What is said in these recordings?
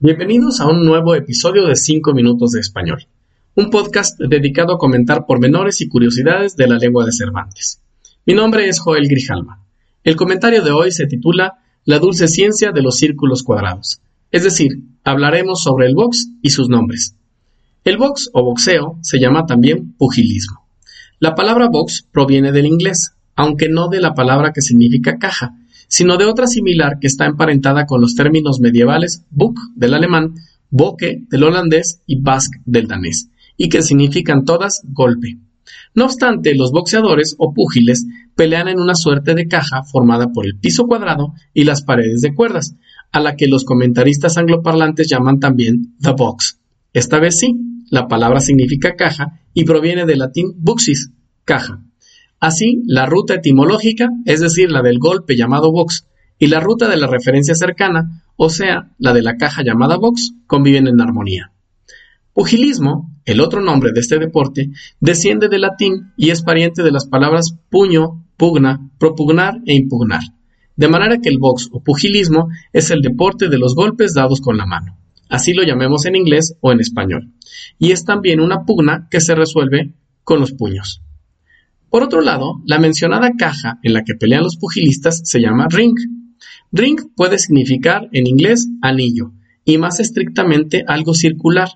Bienvenidos a un nuevo episodio de 5 minutos de español, un podcast dedicado a comentar pormenores y curiosidades de la lengua de Cervantes. Mi nombre es Joel Grijalma. El comentario de hoy se titula La dulce ciencia de los círculos cuadrados, es decir, hablaremos sobre el box y sus nombres. El box o boxeo se llama también pugilismo. La palabra box proviene del inglés, aunque no de la palabra que significa caja, sino de otra similar que está emparentada con los términos medievales book del alemán, boque del holandés y bask del danés, y que significan todas golpe. No obstante, los boxeadores o púgiles pelean en una suerte de caja formada por el piso cuadrado y las paredes de cuerdas, a la que los comentaristas angloparlantes llaman también the box. Esta vez sí, la palabra significa caja y proviene del latín buxis, caja. Así, la ruta etimológica, es decir, la del golpe llamado box, y la ruta de la referencia cercana, o sea, la de la caja llamada box, conviven en armonía. Pugilismo, el otro nombre de este deporte, desciende del latín y es pariente de las palabras puño, pugna, propugnar e impugnar, de manera que el box o pugilismo es el deporte de los golpes dados con la mano. Así lo llamemos en inglés o en español. Y es también una pugna que se resuelve con los puños. Por otro lado, la mencionada caja en la que pelean los pugilistas se llama ring. Ring puede significar en inglés anillo y más estrictamente algo circular,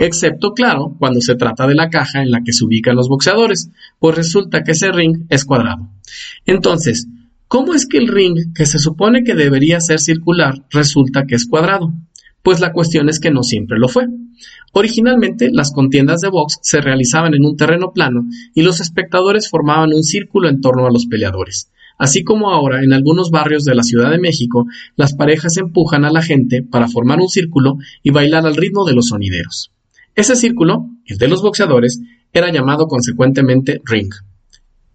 excepto, claro, cuando se trata de la caja en la que se ubican los boxeadores, pues resulta que ese ring es cuadrado. Entonces, ¿cómo es que el ring, que se supone que debería ser circular, resulta que es cuadrado? Pues la cuestión es que no siempre lo fue. Originalmente, las contiendas de box se realizaban en un terreno plano y los espectadores formaban un círculo en torno a los peleadores. Así como ahora en algunos barrios de la Ciudad de México, las parejas empujan a la gente para formar un círculo y bailar al ritmo de los sonideros. Ese círculo, el de los boxeadores, era llamado consecuentemente ring.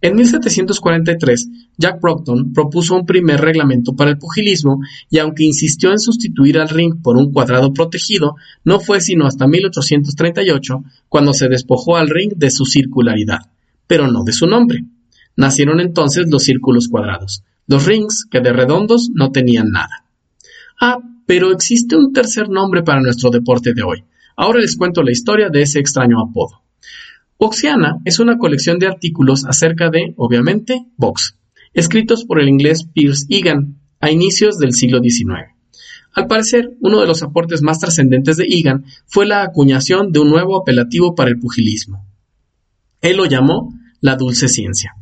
En 1743, Jack Brockton propuso un primer reglamento para el pugilismo y aunque insistió en sustituir al ring por un cuadrado protegido, no fue sino hasta 1838 cuando se despojó al ring de su circularidad, pero no de su nombre. Nacieron entonces los círculos cuadrados, los rings que de redondos no tenían nada. Ah, pero existe un tercer nombre para nuestro deporte de hoy. Ahora les cuento la historia de ese extraño apodo. Boxiana es una colección de artículos acerca de, obviamente, box, escritos por el inglés Pierce Egan a inicios del siglo XIX. Al parecer, uno de los aportes más trascendentes de Egan fue la acuñación de un nuevo apelativo para el pugilismo. Él lo llamó la dulce ciencia.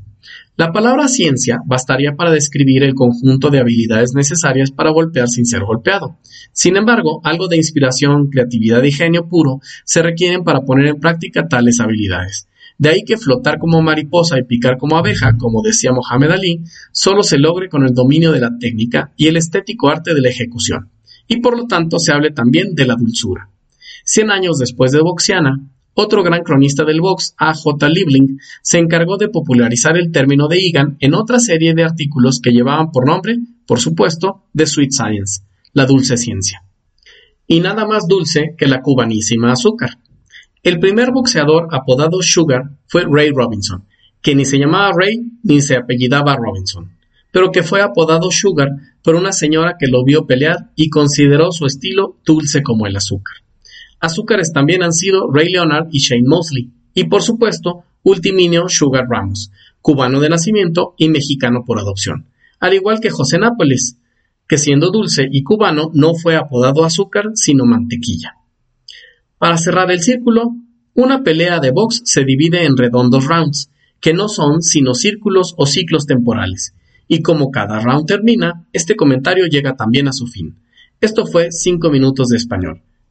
La palabra ciencia bastaría para describir el conjunto de habilidades necesarias para golpear sin ser golpeado. Sin embargo, algo de inspiración, creatividad y genio puro se requieren para poner en práctica tales habilidades. De ahí que flotar como mariposa y picar como abeja, como decía Mohamed Ali, solo se logre con el dominio de la técnica y el estético arte de la ejecución. Y por lo tanto se hable también de la dulzura. Cien años después de Boxiana, otro gran cronista del box, A. J. Liebling, se encargó de popularizar el término de Egan en otra serie de artículos que llevaban por nombre, por supuesto, The Sweet Science, la dulce ciencia. Y nada más dulce que la cubanísima azúcar. El primer boxeador apodado Sugar fue Ray Robinson, que ni se llamaba Ray ni se apellidaba Robinson, pero que fue apodado Sugar por una señora que lo vio pelear y consideró su estilo dulce como el azúcar. Azúcares también han sido Ray Leonard y Shane Mosley, y por supuesto, Ultiminio Sugar Ramos, cubano de nacimiento y mexicano por adopción, al igual que José Nápoles, que siendo dulce y cubano no fue apodado azúcar sino mantequilla. Para cerrar el círculo, una pelea de box se divide en redondos rounds, que no son sino círculos o ciclos temporales, Y como cada round termina, este comentario llega también a su fin. Esto fue 5 minutos de español.